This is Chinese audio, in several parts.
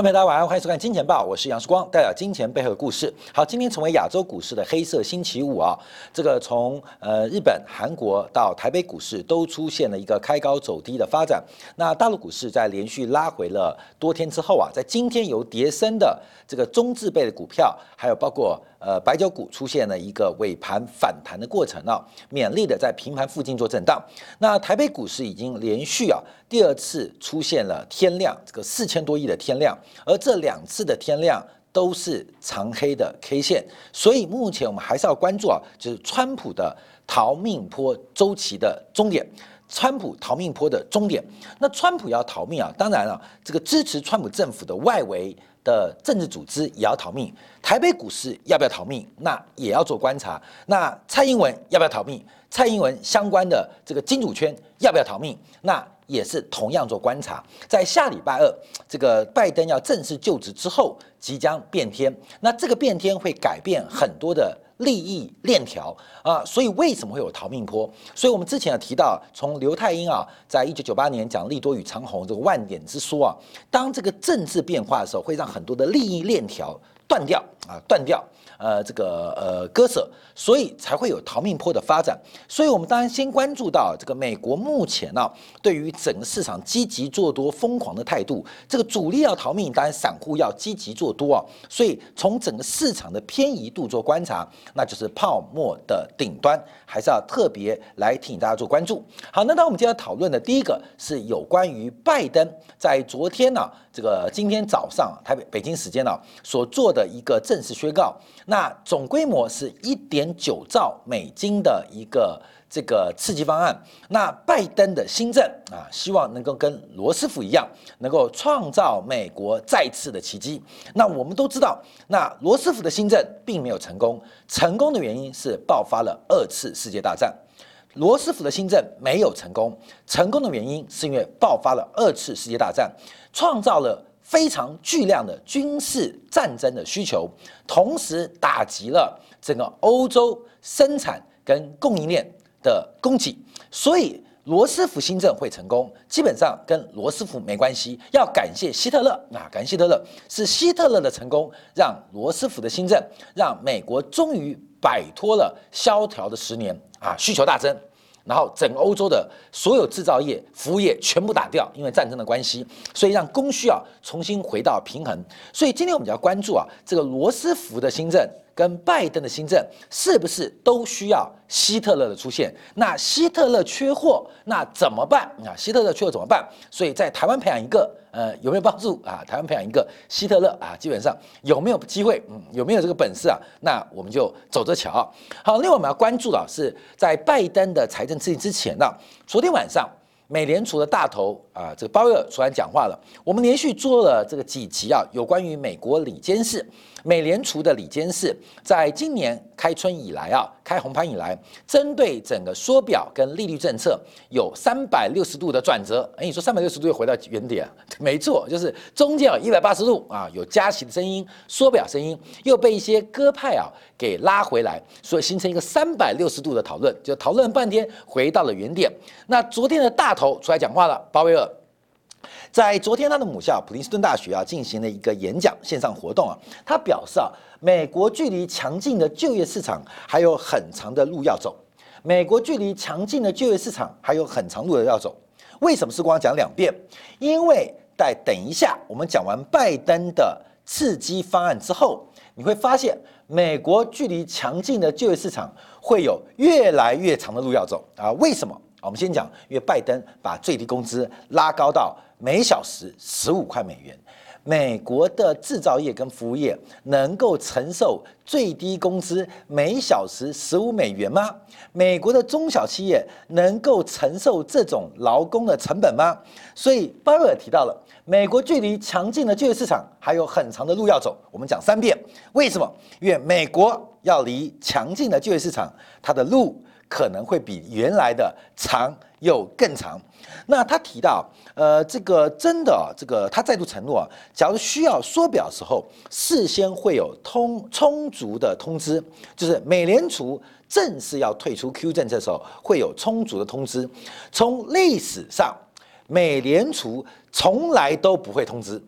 各位朋友大家晚上好，欢迎收看《金钱报》，我是杨世光，代表金钱背后的故事。好，今天成为亚洲股市的黑色星期五啊，这个从呃日本、韩国到台北股市都出现了一个开高走低的发展。那大陆股市在连续拉回了多天之后啊，在今天由跌升的这个中字辈的股票，还有包括呃白酒股出现了一个尾盘反弹的过程啊，勉力的在平盘附近做震荡。那台北股市已经连续啊第二次出现了天量这个四千多亿的天量。而这两次的天量都是长黑的 K 线，所以目前我们还是要关注啊，就是川普的逃命坡周期的终点，川普逃命坡的终点。那川普要逃命啊，当然了，这个支持川普政府的外围的政治组织也要逃命。台北股市要不要逃命？那也要做观察。那蔡英文要不要逃命？蔡英文相关的这个金主圈要不要逃命？那？也是同样做观察，在下礼拜二，这个拜登要正式就职之后，即将变天。那这个变天会改变很多的利益链条啊，所以为什么会有逃命坡？所以我们之前有提到，从刘太英啊，在一九九八年讲利多与长虹这个万点之说啊，当这个政治变化的时候，会让很多的利益链条断掉啊，断掉。呃，这个呃割舍，所以才会有逃命坡的发展。所以，我们当然先关注到这个美国目前呢，对于整个市场积极做多、疯狂的态度。这个主力要逃命，当然散户要积极做多啊。所以，从整个市场的偏移度做观察，那就是泡沫的顶端，还是要特别来提醒大家做关注。好，那当我们今天讨论的第一个是有关于拜登在昨天呢，这个今天早上台北北京时间呢所做的一个正式宣告。那总规模是一点九兆美金的一个这个刺激方案。那拜登的新政啊，希望能够跟罗斯福一样，能够创造美国再次的奇迹。那我们都知道，那罗斯福的新政并没有成功，成功的原因是爆发了二次世界大战。罗斯福的新政没有成功，成功的原因是因为爆发了二次世界大战，创造了。非常巨量的军事战争的需求，同时打击了整个欧洲生产跟供应链的供给，所以罗斯福新政会成功，基本上跟罗斯福没关系。要感谢希特勒啊，感谢希特勒，是希特勒的成功，让罗斯福的新政，让美国终于摆脱了萧条的十年啊，需求大增。然后整个欧洲的所有制造业、服务业全部打掉，因为战争的关系，所以让供需啊重新回到平衡。所以今天我们就要关注啊这个罗斯福的新政。跟拜登的新政是不是都需要希特勒的出现？那希特勒缺货，那怎么办啊？希特勒缺货怎么办？所以在台湾培养一个，呃，有没有帮助啊？台湾培养一个希特勒啊，基本上有没有机会？嗯，有没有这个本事啊？那我们就走着瞧。好，另外我们要关注的是在拜登的财政刺激之前呢，昨天晚上。美联储的大头啊，这个鲍威尔出来讲话了。我们连续做了这个几集啊，有关于美国里监事、美联储的里监事，在今年开春以来啊，开红盘以来，针对整个缩表跟利率政策有三百六十度的转折。哎，你说三百六十度又回到原点？没错，就是中间有一百八十度啊，有加息的声音、缩表声音，又被一些鸽派啊给拉回来，所以形成一个三百六十度的讨论，就讨论半天，回到了原点。那昨天的大。头出来讲话了，鲍威尔在昨天他的母校普林斯顿大学啊进行了一个演讲线上活动啊，他表示啊，美国距离强劲的就业市场还有很长的路要走，美国距离强劲的就业市场还有很长路的要走。为什么是光讲两遍？因为在等一下我们讲完拜登的刺激方案之后，你会发现美国距离强劲的就业市场会有越来越长的路要走啊？为什么？我们先讲，因为拜登把最低工资拉高到每小时十五块美元，美国的制造业跟服务业能够承受最低工资每小时十五美元吗？美国的中小企业能够承受这种劳工的成本吗？所以鲍威尔提到了，美国距离强劲的就业市场还有很长的路要走。我们讲三遍，为什么？因为美国要离强劲的就业市场，它的路。可能会比原来的长又更长。那他提到，呃，这个真的，这个他再度承诺，假如需要缩表时候，事先会有通充足的通知，就是美联储正式要退出 Q 政策的时候，会有充足的通知。从历史上，美联储从来都不会通知，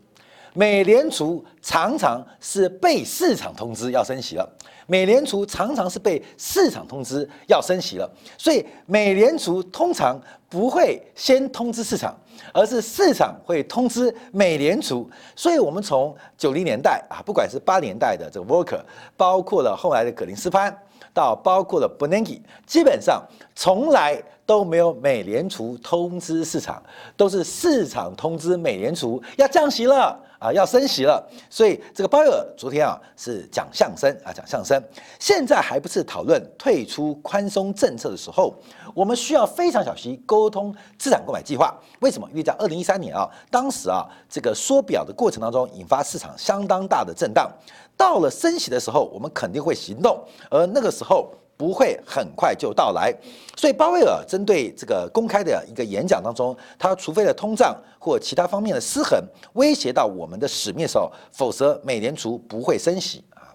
美联储常常是被市场通知要升息了，美联储常常是被市场通知要升息了，所以美联储通常不会先通知市场，而是市场会通知美联储。所以，我们从九零年代啊，不管是八年代的这个 Volcker，包括了后来的格林斯潘，到包括了 Bernanke，基本上从来。都没有美联储通知市场，都是市场通知美联储要降息了啊，要升息了。所以这个鲍威尔昨天啊是讲相声啊，讲相声。现在还不是讨论退出宽松政策的时候，我们需要非常小心沟通资产购买计划。为什么？因为在二零一三年啊，当时啊这个缩表的过程当中，引发市场相当大的震荡。到了升息的时候，我们肯定会行动，而那个时候。不会很快就到来，所以鲍威尔针对这个公开的一个演讲当中，他除非了通胀或其他方面的失衡威胁到我们的使命的时候，否则美联储不会升息啊。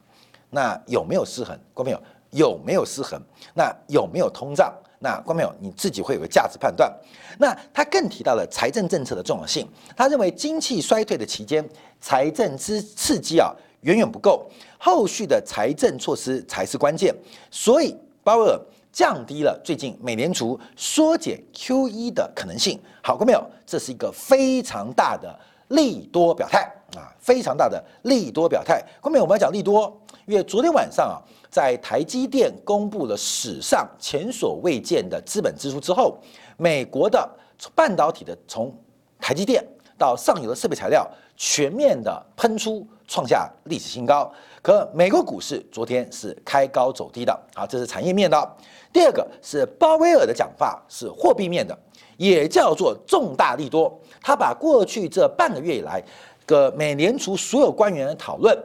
那有没有失衡？观众朋友有没有失衡？那有没有通胀？那观众朋友你自己会有个价值判断。那他更提到了财政政策的重要性，他认为经济衰退的期间，财政之刺激啊。远远不够，后续的财政措施才是关键。所以鲍威尔降低了最近美联储缩减 QE 的可能性。好过没有？这是一个非常大的利多表态啊，非常大的利多表态。后面我们要讲利多，因为昨天晚上啊，在台积电公布了史上前所未见的资本支出之后，美国的半导体的从台积电到上游的设备材料全面的喷出。创下历史新高，可美国股市昨天是开高走低的啊，这是产业面的。第二个是鲍威尔的讲法是货币面的，也叫做重大利多。他把过去这半个月以来个美联储所有官员的讨论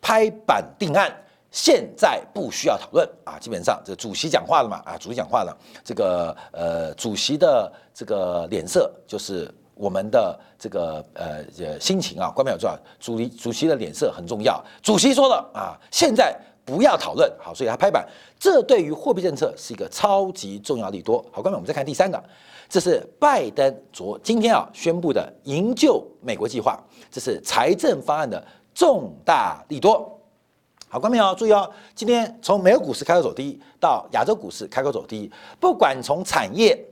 拍板定案，现在不需要讨论啊，基本上这主席讲话了嘛啊，主席讲话了，这个呃主席的这个脸色就是。我们的这个呃呃心情啊，关表重要。主主席的脸色很重要。主席说了啊，现在不要讨论，好，所以他拍板。这对于货币政策是一个超级重要利多。好，关表我们再看第三个，这是拜登昨今天啊宣布的营救美国计划，这是财政方案的重大利多。好，观众朋友注意哦，今天从美国股市开高走低到亚洲股市开高走低，不管从产业，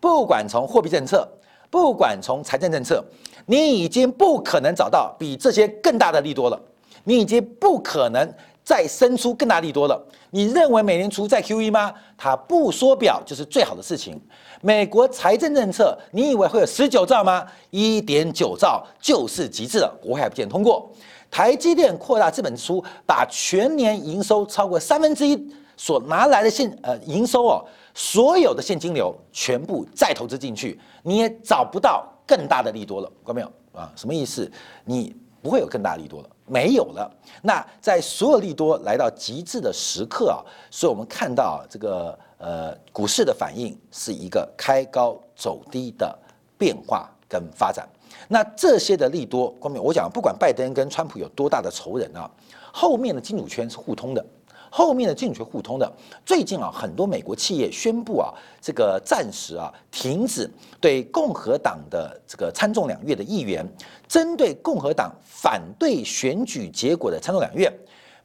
不管从货币政策。不管从财政政策，你已经不可能找到比这些更大的利多了。你已经不可能再生出更大利多了。你认为美联储在 QE 吗？它不缩表就是最好的事情。美国财政政策，你以为会有十九兆吗？一点九兆就是极致了，国会还不见通过。台积电扩大资本支出，把全年营收超过三分之一所拿来的现呃营收哦。所有的现金流全部再投资进去，你也找不到更大的利多了，看没有啊？什么意思？你不会有更大利多了，没有了。那在所有利多来到极致的时刻啊，所以我们看到这个呃股市的反应是一个开高走低的变化跟发展。那这些的利多，后面我讲，不管拜登跟川普有多大的仇人啊，后面的金主圈是互通的。后面的进权互通的，最近啊，很多美国企业宣布啊，这个暂时啊停止对共和党的这个参众两院的议员，针对共和党反对选举结果的参众两院，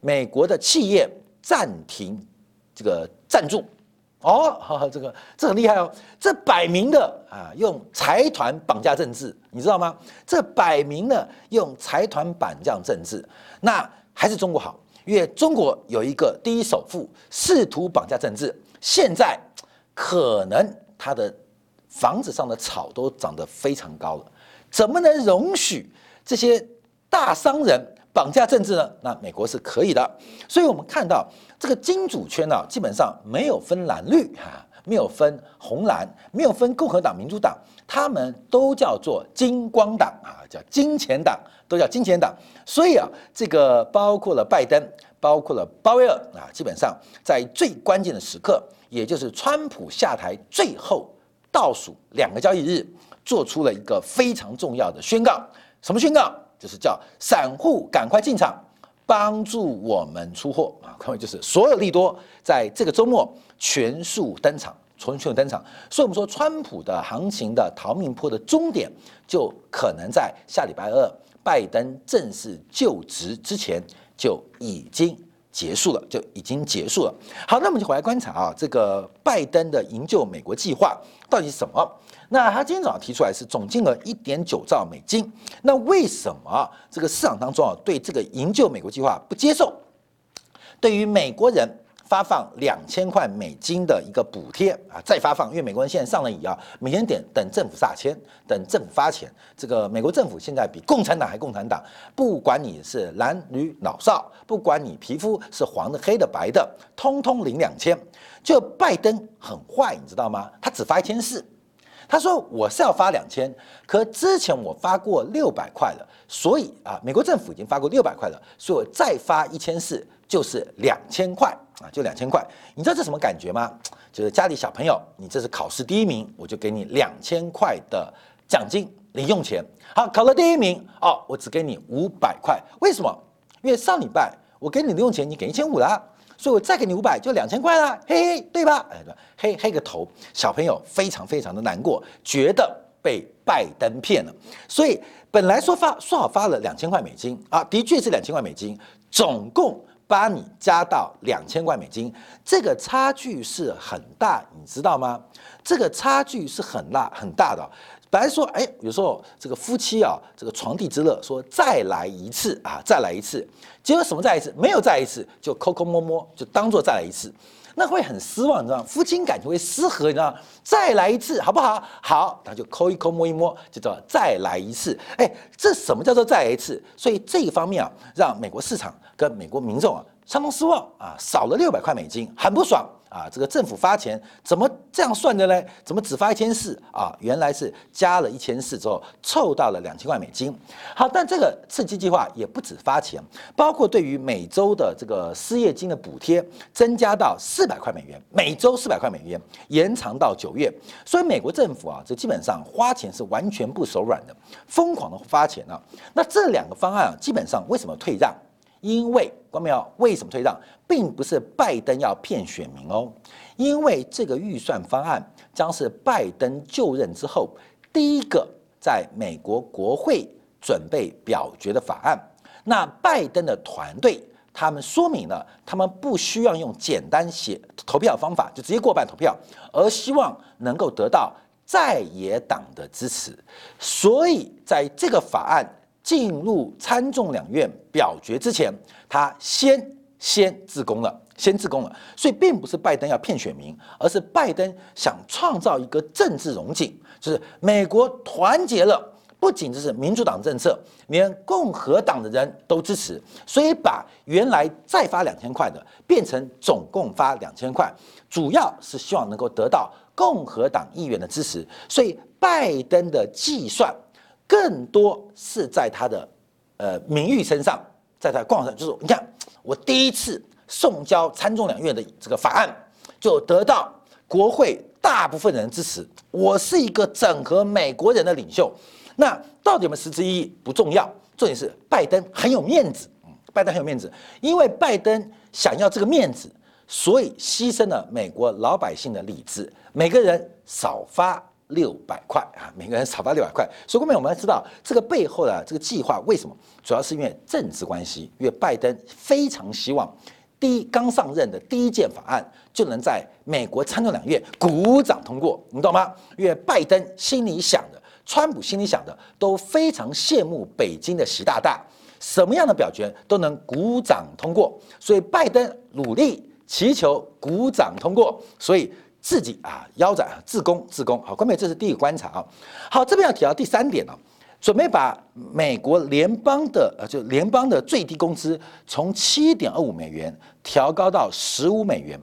美国的企业暂停这个赞助。哦，哈 哈这个这很厉害哦，这摆明的啊，用财团绑架政治，你知道吗？这摆明了用财团绑架政治，那还是中国好。因为中国有一个第一首富试图绑架政治，现在可能他的房子上的草都长得非常高了，怎么能容许这些大商人绑架政治呢？那美国是可以的，所以我们看到这个金主圈呢，基本上没有分蓝绿哈，没有分红蓝，没有分共和党、民主党，他们都叫做金光党啊，叫金钱党。都叫金钱党，所以啊，这个包括了拜登，包括了鲍威尔啊，基本上在最关键的时刻，也就是川普下台最后倒数两个交易日，做出了一个非常重要的宣告。什么宣告？就是叫散户赶快进场，帮助我们出货啊！各位，就是所有利多在这个周末全数登场，全数登场。所以我们说，川普的行情的逃命坡的终点，就可能在下礼拜二。拜登正式就职之前就已经结束了，就已经结束了。好，那我们就回来观察啊，这个拜登的营救美国计划到底是什么？那他今天早上提出来是总金额一点九兆美金。那为什么这个市场当中啊对这个营救美国计划不接受？对于美国人。发放两千块美金的一个补贴啊，再发放，因为美国人现在上了瘾啊，每天点等政府撒钱，等政府发钱。这个美国政府现在比共产党还共产党，不管你是男女老少，不管你皮肤是黄的、黑的、白的，通通领两千。就拜登很坏，你知道吗？他只发一千四，他说我是要发两千，可之前我发过六百块了，所以啊，美国政府已经发过六百块了，所以我再发一千四就是两千块。啊，就两千块，你知道这什么感觉吗？就是家里小朋友，你这是考试第一名，我就给你两千块的奖金零用钱。好，考了第一名哦，我只给你五百块。为什么？因为上礼拜我给你零用钱，你给一千五了，所以我再给你五百，就两千块了，嘿嘿，对吧？哎，嘿嘿个头，小朋友非常非常的难过，觉得被拜登骗了。所以本来说发说好发了两千块美金啊，的确是两千块美金，总共。把你加到两千块美金，这个差距是很大，你知道吗？这个差距是很大很大的。本来说，哎，有时候这个夫妻啊，这个床地之乐，说再来一次啊，再来一次，结果什么再一次？没有再一次，就抠抠摸摸，就当做再来一次。那会很失望，你知道吗？夫妻感情会失和，你知道吗？再来一次，好不好？好，那就抠一抠，摸一摸，就叫再来一次。哎，这什么叫做再来一次？所以这一方面啊，让美国市场跟美国民众啊相当失望啊，少了六百块美金，很不爽。啊，这个政府发钱怎么这样算的呢？怎么只发一千四啊？原来是加了一千四之后凑到了两千块美金。好，但这个刺激计划也不止发钱，包括对于每周的这个失业金的补贴增加到四百块美元，每周四百块美元，延长到九月。所以美国政府啊，这基本上花钱是完全不手软的，疯狂的发钱啊。那这两个方案啊，基本上为什么退让？因为关没有？为什么退让？并不是拜登要骗选民哦，因为这个预算方案将是拜登就任之后第一个在美国国会准备表决的法案。那拜登的团队他们说明了，他们不需要用简单写投票方法就直接过半投票，而希望能够得到在野党的支持。所以在这个法案。进入参众两院表决之前，他先先自宫了，先自宫了。所以并不是拜登要骗选民，而是拜登想创造一个政治融景，就是美国团结了，不仅这是民主党政策，连共和党的人都支持，所以把原来再发两千块的变成总共发两千块，主要是希望能够得到共和党议员的支持。所以拜登的计算。更多是在他的呃名誉身上，在他逛上，就是你看我第一次送交参众两院的这个法案，就得到国会大部分人支持。我是一个整合美国人的领袖。那到底有没有实质意义不重要，重点是拜登很有面子。拜登很有面子，因为拜登想要这个面子，所以牺牲了美国老百姓的理智，每个人少发。六百块啊，每个人少发六百块。所以后面我们要知道这个背后的这个计划为什么？主要是因为政治关系，因为拜登非常希望第一刚上任的第一件法案就能在美国参众两院鼓掌通过，你懂吗？因为拜登心里想的，川普心里想的都非常羡慕北京的习大大，什么样的表决都能鼓掌通过，所以拜登努力祈求鼓掌通过，所以。自己啊腰斩自宫自宫好，关美，这是第一个观察啊。好，这边要提到第三点了，准备把美国联邦的呃就联邦的最低工资从七点二五美元调高到十五美元。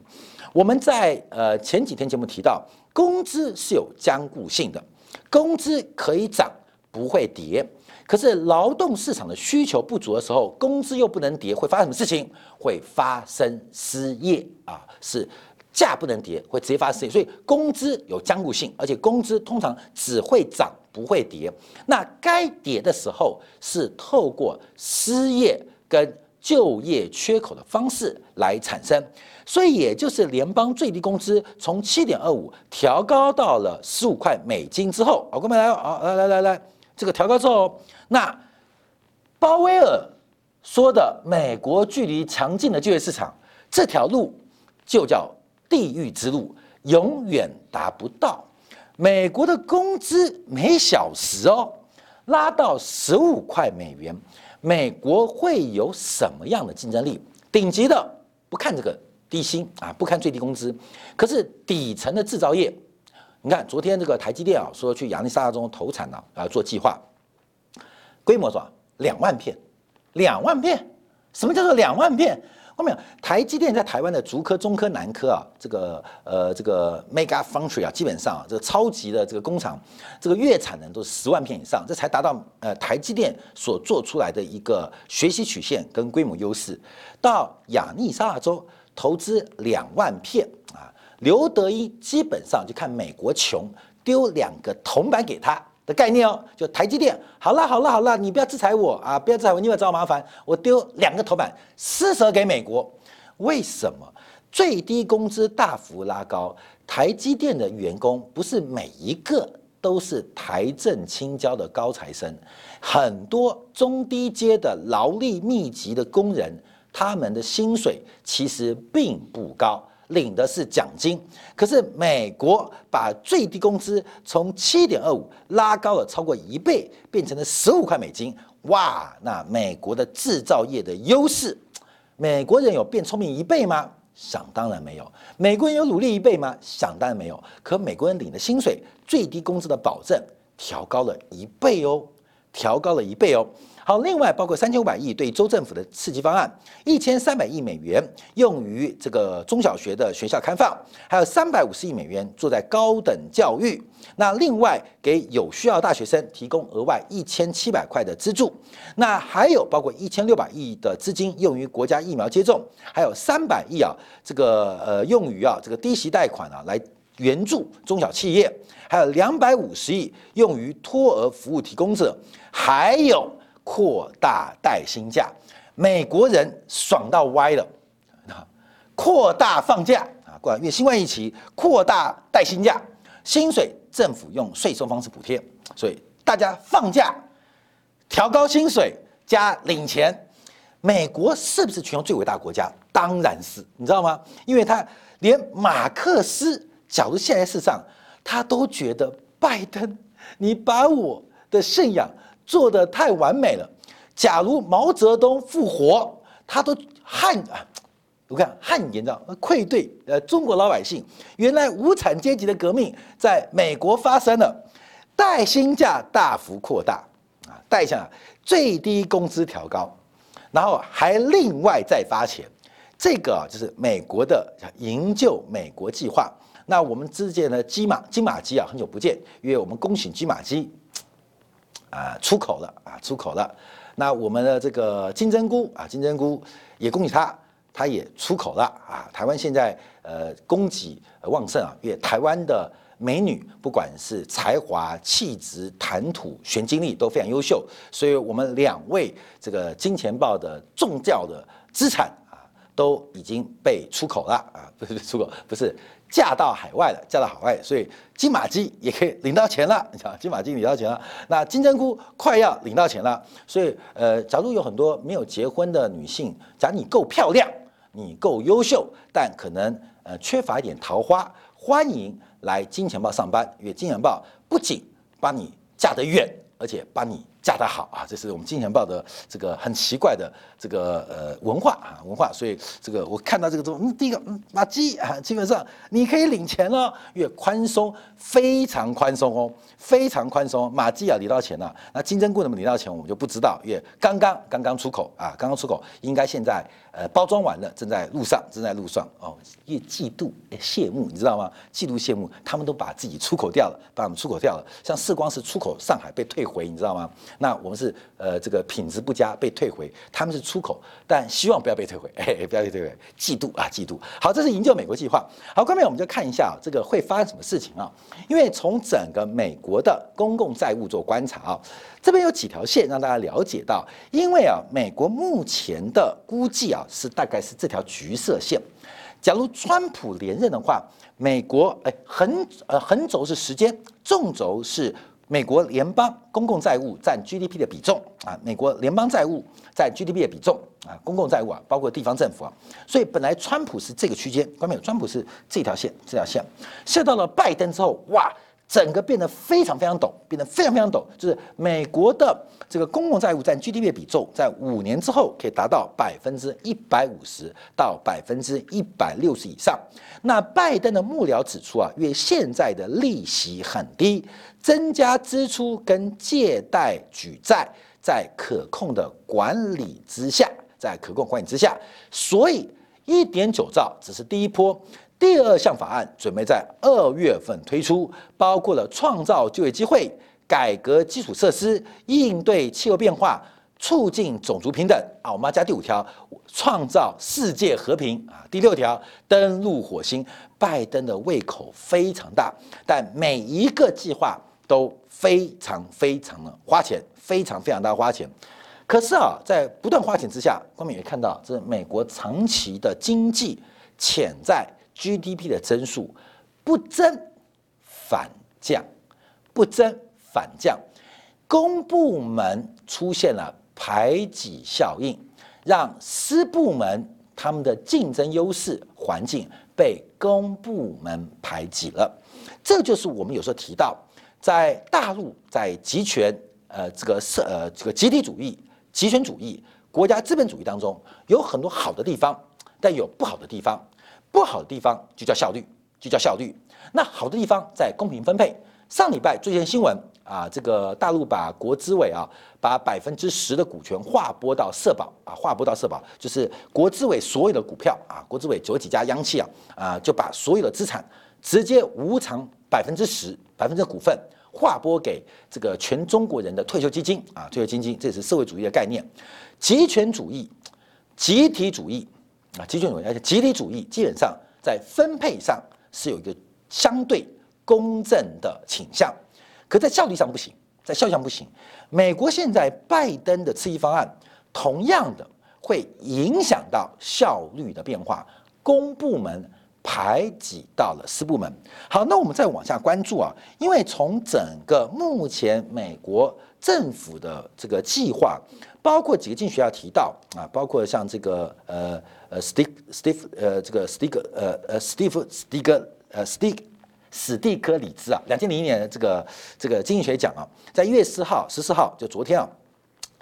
我们在呃前几天节目提到，工资是有僵固性的，工资可以涨不会跌，可是劳动市场的需求不足的时候，工资又不能跌，会发生什么事情？会发生失业啊，是。价不能跌，会直接发生失业，所以工资有僵固性，而且工资通常只会涨不会跌。那该跌的时候是透过失业跟就业缺口的方式来产生，所以也就是联邦最低工资从七点二五调高到了十五块美金之后，啊，各位来啊，来来来来，这个调高之后，那鲍威尔说的美国距离强劲的就业市场这条路就叫地狱之路，永远达不到。美国的工资每小时哦拉到十五块美元，美国会有什么样的竞争力？顶级的不看这个低薪啊，不看最低工资，可是底层的制造业，你看昨天这个台积电啊说去亚利桑那州投产了啊，做计划，规模多少？两万片，两万片，什么叫做两万片？后面台积电在台湾的竹科、中科、南科啊，这个呃这个 mega foundry 啊，基本上啊，这个超级的这个工厂，这个月产能都是十万片以上，这才达到呃台积电所做出来的一个学习曲线跟规模优势。到亚利桑那州投资两万片啊，刘德一基本上就看美国穷，丢两个铜板给他。的概念哦，就台积电，好了好了好了，你不要制裁我啊，不要制裁我，你不要找我麻烦，我丢两个头版施舍给美国。为什么最低工资大幅拉高？台积电的员工不是每一个都是台政青交的高材生，很多中低阶的劳力密集的工人，他们的薪水其实并不高。领的是奖金，可是美国把最低工资从七点二五拉高了超过一倍，变成了十五块美金。哇，那美国的制造业的优势，美国人有变聪明一倍吗？想当然没有。美国人有努力一倍吗？想当然没有。可美国人领的薪水，最低工资的保证调高了一倍哦，调高了一倍哦。好，另外包括三千五百亿对州政府的刺激方案，一千三百亿美元用于这个中小学的学校开放，还有三百五十亿美元做在高等教育。那另外给有需要大学生提供额外一千七百块的资助。那还有包括一千六百亿的资金用于国家疫苗接种，还有三百亿啊，这个呃用于啊这个低息贷款啊来援助中小企业，还有两百五十亿用于托儿服务提供者，还有。扩大带薪假，美国人爽到歪了！扩大放假啊，过因为新冠疫情，扩大带薪假，薪水政府用税收方式补贴，所以大家放假调高薪水加领钱。美国是不是全球最伟大国家？当然是，你知道吗？因为他连马克思，假如现在世上，他都觉得拜登，你把我的信仰。做的太完美了。假如毛泽东复活，他都汗啊，我看汗颜道愧对呃中国老百姓。原来无产阶级的革命在美国发生了，带薪假大幅扩大啊，带下最低工资调高，然后还另外再发钱，这个就是美国的营救美国计划。那我们之间的金马金马基啊，很久不见，因为我们恭喜金马基。啊，出口了啊，出口了。那我们的这个金针菇啊，金针菇也恭喜它，它也出口了啊。台湾现在呃供给旺盛啊，因为台湾的美女不管是才华、气质、谈吐、学经历都非常优秀，所以我们两位这个金钱豹的重教的资产，都已经被出口了啊，不是出口，不是。嫁到海外了，嫁到海外，所以金马鸡也可以领到钱了。你看，金马鸡领到钱了，那金针菇快要领到钱了。所以，呃，假如有很多没有结婚的女性，假如你够漂亮，你够优秀，但可能呃缺乏一点桃花，欢迎来金钱豹上班，因为金钱豹不仅帮你嫁得远，而且帮你。嫁得好啊，这是我们金钱豹的这个很奇怪的这个呃文化啊文化，所以这个我看到这个之后，嗯，第一个嗯马基啊，基本上你可以领钱了，越宽松非常宽松哦，非常宽松，马基啊领到钱了，那金针菇能不能领到钱，我们就不知道，越刚刚刚刚出口啊，刚刚出口，应该现在呃包装完了，正在路上，正在路上哦，越嫉妒羡慕，你知道吗？嫉妒羡慕，他们都把自己出口掉了，把我们出口掉了，像世光是出口上海被退回，你知道吗？那我们是呃这个品质不佳被退回，他们是出口，但希望不要被退回，哎，不要被退回，嫉妒啊嫉妒。好，这是营救美国计划。好，下面我们就看一下这个会发生什么事情啊？因为从整个美国的公共债务做观察啊，这边有几条线让大家了解到，因为啊，美国目前的估计啊是大概是这条橘色线。假如川普连任的话，美国哎横呃横轴是时间，纵轴是。美国联邦公共债务占 GDP 的比重啊，美国联邦债务占 GDP 的比重啊，公共债务啊，包括地方政府啊，所以本来川普是这个区间，关没有？川普是这条线，这条线，下到了拜登之后，哇！整个变得非常非常陡，变得非常非常陡，就是美国的这个公共债务占 GDP 的比重，在五年之后可以达到百分之一百五十到百分之一百六十以上。那拜登的幕僚指出啊，因为现在的利息很低，增加支出跟借贷举债在可控的管理之下，在可控管理之下，所以一点九兆只是第一波。第二项法案准备在二月份推出，包括了创造就业机会、改革基础设施、应对气候变化、促进种族平等啊。我们要加第五条，创造世界和平啊。第六条，登陆火星。拜登的胃口非常大，但每一个计划都非常非常的花钱，非常非常大花钱。可是啊，在不断花钱之下，我们也看到，这美国长期的经济潜在。GDP 的增速不增反降，不增反降，公部门出现了排挤效应，让私部门他们的竞争优势环境被公部门排挤了。这就是我们有时候提到，在大陆在集权呃这个社呃这个集体主义、集权主义、国家资本主义当中，有很多好的地方，但有不好的地方。不好的地方就叫效率，就叫效率。那好的地方在公平分配。上礼拜最近新闻啊，这个大陆把国资委啊，把百分之十的股权划拨到社保啊，划拨到社保，就是国资委所有的股票啊，国资委九几家央企啊，啊，就把所有的资产直接无偿百分之十百分之股份划拨给这个全中国人的退休基金啊，退休基金，这是社会主义的概念，集权主义，集体主义。啊，集权主义而且集体主义基本上在分配上是有一个相对公正的倾向，可在效率上不行，在效率上不行。美国现在拜登的刺激方案，同样的会影响到效率的变化，公部门排挤到了私部门。好，那我们再往下关注啊，因为从整个目前美国政府的这个计划。包括几个经济学家提到啊，包括像这个呃呃，Steve Steve 呃这个 Steve 呃呃 Steve Steve 呃 Steve 史蒂克里兹啊，两千零一年的这个这个经济学奖啊，在一月四号十四号就昨天啊，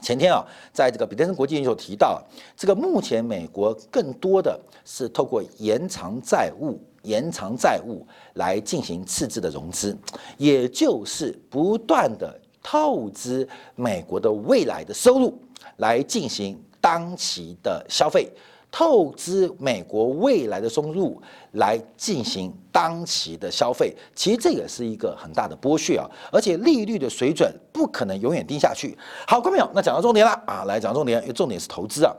前天啊，在这个彼得森国际研究所提到，这个目前美国更多的是透过延长债务、延长债务来进行赤字的融资，也就是不断的透支美国的未来的收入。来进行当期的消费，透支美国未来的收入，来进行当期的消费。其实这也是一个很大的剥削啊，而且利率的水准不可能永远低下去。好，各位朋友，那讲到重点了啊，来讲重点，因为重点是投资啊。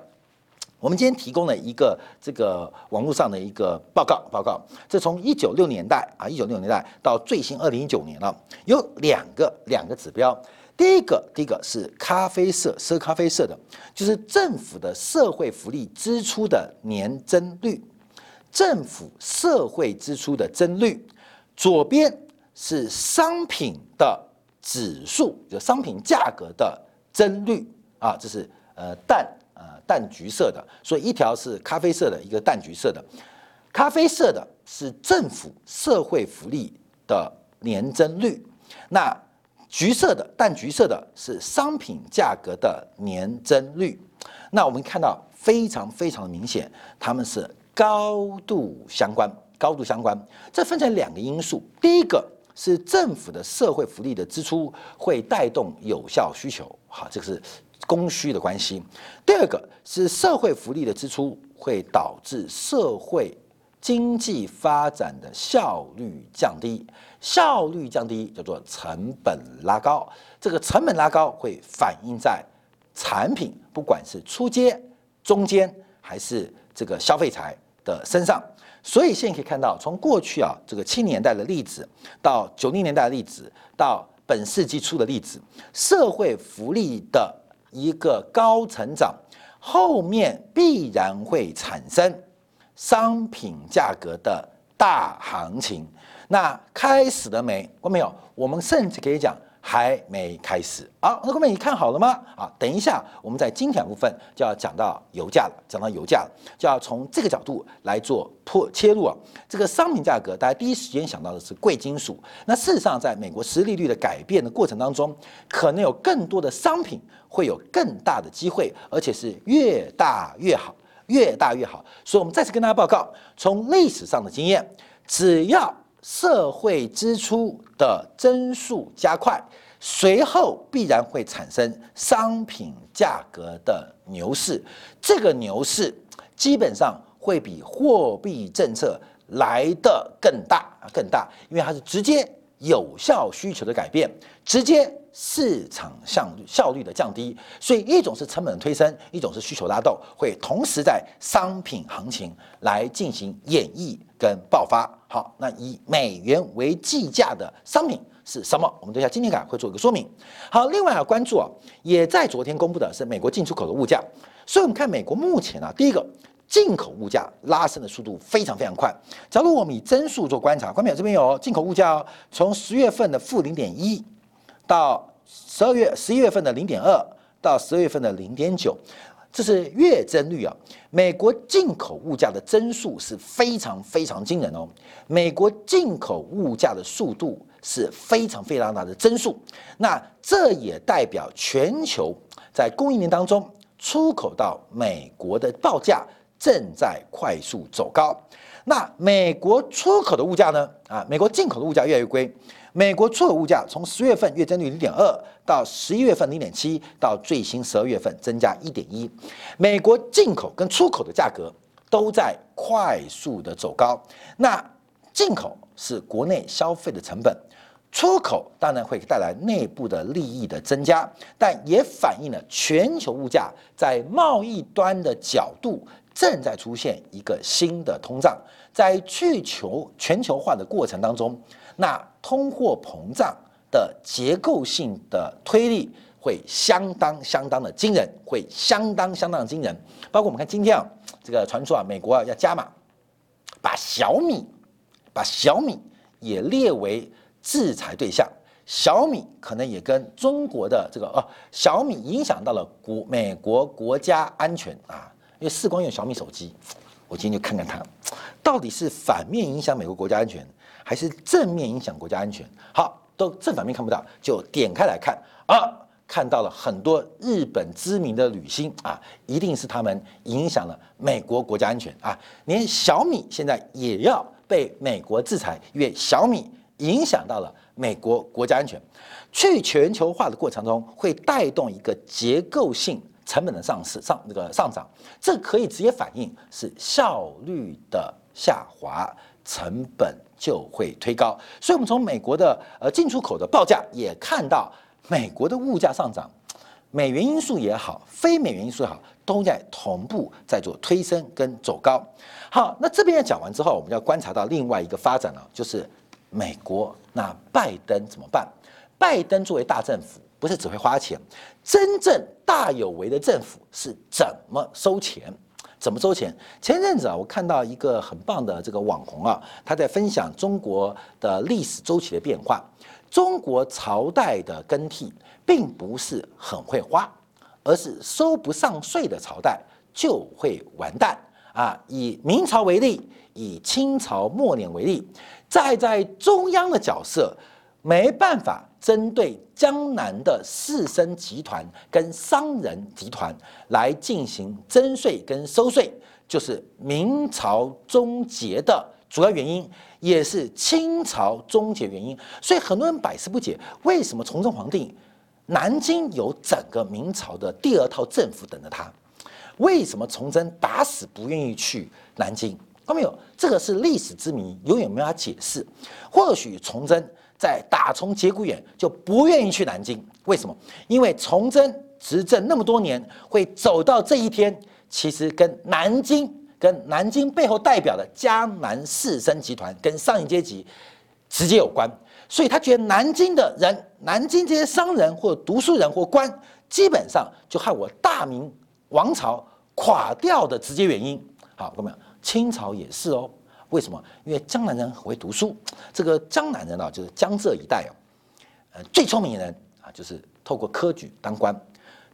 我们今天提供了一个这个网络上的一个报告，报告，这从一九六年代啊，一九六年代到最新二零一九年了，有两个两个指标。第一个，第一个是咖啡色，深咖啡色的，就是政府的社会福利支出的年增率，政府社会支出的增率。左边是商品的指数，就商品价格的增率啊，这是呃淡呃淡橘色的，所以一条是咖啡色的，一个淡橘色的。咖啡色的是政府社会福利的年增率，那。橘色的淡橘色的是商品价格的年增率，那我们看到非常非常明显，它们是高度相关，高度相关。这分成两个因素，第一个是政府的社会福利的支出会带动有效需求，好，这个是供需的关系；第二个是社会福利的支出会导致社会。经济发展的效率降低，效率降低叫做成本拉高。这个成本拉高会反映在产品，不管是出街、中间还是这个消费财的身上。所以现在可以看到，从过去啊这个七年代的例子，到九零年代的例子，到本世纪初的例子，社会福利的一个高成长，后面必然会产生。商品价格的大行情，那开始了没？过没有？我们甚至可以讲还没开始。好，那各位你看好了吗？啊，等一下，我们在今天部分就要讲到油价了，讲到油价了，就要从这个角度来做破切入啊。这个商品价格，大家第一时间想到的是贵金属。那事实上，在美国实利率的改变的过程当中，可能有更多的商品会有更大的机会，而且是越大越好，越大越好。所以，我们再次跟大家报告，从历史上的经验，只要社会支出的增速加快，随后必然会产生商品价格的牛市。这个牛市基本上会比货币政策来的更大，更大，因为它是直接有效需求的改变，直接市场效效率的降低。所以一种是成本的推升，一种是需求拉动，会同时在商品行情来进行演绎跟爆发。好，那以美元为计价的商品是什么？我们等一下今天感会做一个说明。好，另外要关注啊，也在昨天公布的是美国进出口的物价。所以我们看美国目前啊，第一个进口物价拉升的速度非常非常快。假如我们以增速做观察，观众这边有进口物价哦，从十月份的负零点一到十二月十一月份的零点二到十二月份的零点九。这是月增率啊，美国进口物价的增速是非常非常惊人哦。美国进口物价的速度是非常非常大的增速，那这也代表全球在供应链当中出口到美国的报价正在快速走高。那美国出口的物价呢？啊，美国进口的物价越来越贵。美国出口物价从十月份月增率零点二到十一月份零点七，到最新十二月份增加一点一。美国进口跟出口的价格都在快速的走高。那进口是国内消费的成本，出口当然会带来内部的利益的增加，但也反映了全球物价在贸易端的角度正在出现一个新的通胀，在去求全球化的过程当中。那通货膨胀的结构性的推力会相当相当的惊人，会相当相当的惊人。包括我们看今天啊，这个传说啊，美国啊要加码，把小米，把小米也列为制裁对象。小米可能也跟中国的这个哦，小米影响到了国美国国家安全啊，因为四光用小米手机，我今天就看看它到底是反面影响美国国家安全。还是正面影响国家安全，好，都正反面看不到，就点开来看啊，看到了很多日本知名的女星啊，一定是他们影响了美国国家安全啊，连小米现在也要被美国制裁，因为小米影响到了美国国家安全。去全球化的过程中，会带动一个结构性成本的上市上那个上涨，这可以直接反映是效率的下滑。成本就会推高，所以，我们从美国的呃进出口的报价也看到，美国的物价上涨，美元因素也好，非美元因素也好，都在同步在做推升跟走高。好，那这边讲完之后，我们要观察到另外一个发展了，就是美国那拜登怎么办？拜登作为大政府，不是只会花钱，真正大有为的政府是怎么收钱？怎么收钱？前阵子啊，我看到一个很棒的这个网红啊，他在分享中国的历史周期的变化。中国朝代的更替并不是很会花，而是收不上税的朝代就会完蛋啊。以明朝为例，以清朝末年为例，在在中央的角色没办法。针对江南的士绅集团跟商人集团来进行征税跟收税，就是明朝终结的主要原因，也是清朝终结原因。所以很多人百思不解，为什么崇祯皇帝南京有整个明朝的第二套政府等着他？为什么崇祯打死不愿意去南京？看没有？这个是历史之谜，永远没法解释。或许崇祯。在打从节骨眼就不愿意去南京，为什么？因为崇祯执政那么多年，会走到这一天，其实跟南京、跟南京背后代表的江南士绅集团跟上一阶级直接有关，所以他觉得南京的人、南京这些商人或读书人或官，基本上就害我大明王朝垮掉的直接原因。好，各位，清朝也是哦。为什么？因为江南人很会读书。这个江南人啊，就是江浙一带哦，呃，最聪明的人啊，就是透过科举当官；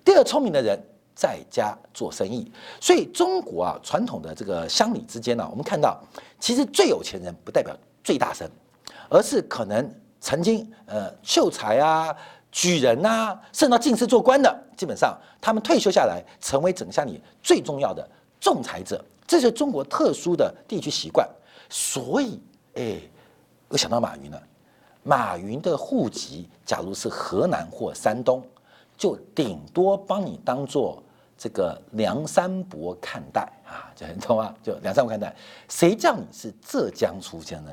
第二聪明的人在家做生意。所以中国啊，传统的这个乡里之间呢，我们看到，其实最有钱人不代表最大声，而是可能曾经呃秀才啊、举人啊，甚至到进士做官的，基本上他们退休下来，成为整个乡里最重要的仲裁者。这是中国特殊的地区习惯。所以，哎，我想到马云了。马云的户籍，假如是河南或山东，就顶多帮你当做这个梁山伯看待啊，这很懂吗？就梁山伯看待，谁叫你是浙江出身呢？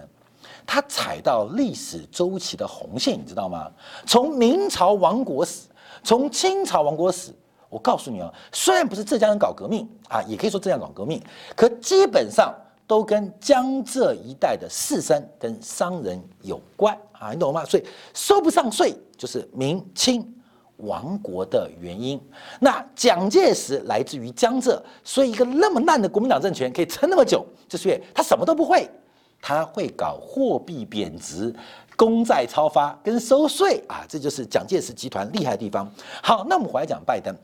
他踩到历史周期的红线，你知道吗？从明朝亡国史，从清朝亡国史，我告诉你啊，虽然不是浙江人搞革命啊，也可以说浙江搞革命，可基本上。都跟江浙一带的士绅跟商人有关啊，你懂吗？所以收不上税就是明清亡国的原因。那蒋介石来自于江浙，所以一个那么烂的国民党政权可以撑那么久，就是因为他什么都不会，他会搞货币贬值。公债超发跟收税啊，这就是蒋介石集团厉害的地方。好，那我们回来讲拜登，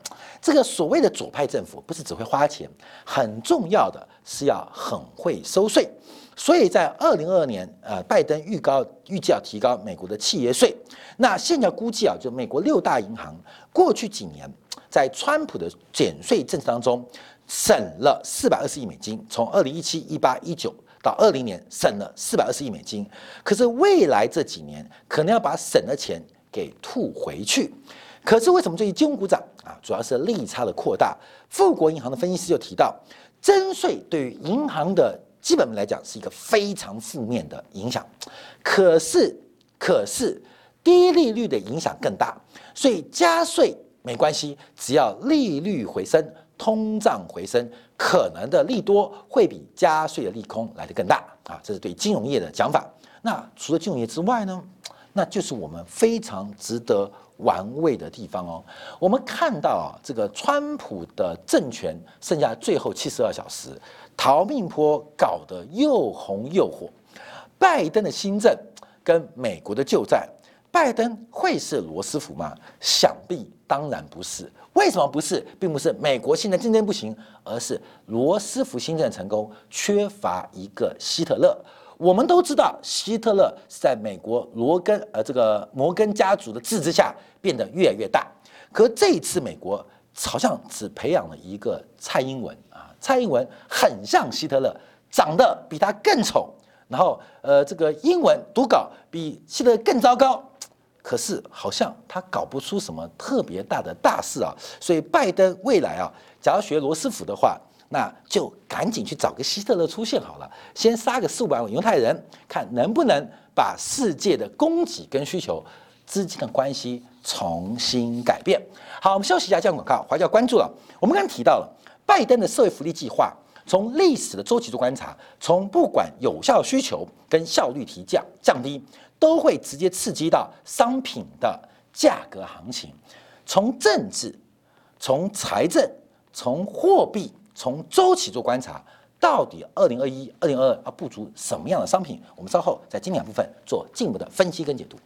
这个所谓的左派政府不是只会花钱，很重要的是要很会收税。所以在二零二二年，呃，拜登预高预计要提高美国的企业税。那现在估计啊，就美国六大银行过去几年在川普的减税政策当中省了四百二十亿美金，从二零一七、一八、一九。到二零年省了四百二十亿美金，可是未来这几年可能要把省的钱给吐回去。可是为什么最近金融股涨啊？主要是利差的扩大。富国银行的分析师就提到，增税对于银行的基本面来讲是一个非常负面的影响。可是，可是低利率的影响更大，所以加税没关系，只要利率回升。通胀回升可能的利多会比加税的利空来得更大啊！这是对金融业的讲法。那除了金融业之外呢？那就是我们非常值得玩味的地方哦。我们看到啊，这个川普的政权剩下最后七十二小时，逃命坡搞得又红又火。拜登的新政跟美国的旧债，拜登会是罗斯福吗？想必当然不是。为什么不是？并不是美国现在竞争不行，而是罗斯福新政成功缺乏一个希特勒。我们都知道，希特勒是在美国罗根呃这个摩根家族的治之下变得越来越大。可这一次美国好像只培养了一个蔡英文啊，蔡英文很像希特勒，长得比他更丑，然后呃这个英文读稿比希特勒更糟糕。可是好像他搞不出什么特别大的大事啊，所以拜登未来啊，假如学罗斯福的话，那就赶紧去找个希特勒出现好了，先杀个四五百万犹太人，看能不能把世界的供给跟需求之间的关系重新改变。好，我们休息一下，讲广告，华教关注了。我们刚刚提到了拜登的社会福利计划，从历史的周期做观察，从不管有效需求跟效率提降降低。都会直接刺激到商品的价格行情。从政治、从财政、从货币、从周期做观察，到底二零二一、二零二二要布局什么样的商品？我们稍后在经典部分做进一步的分析跟解读。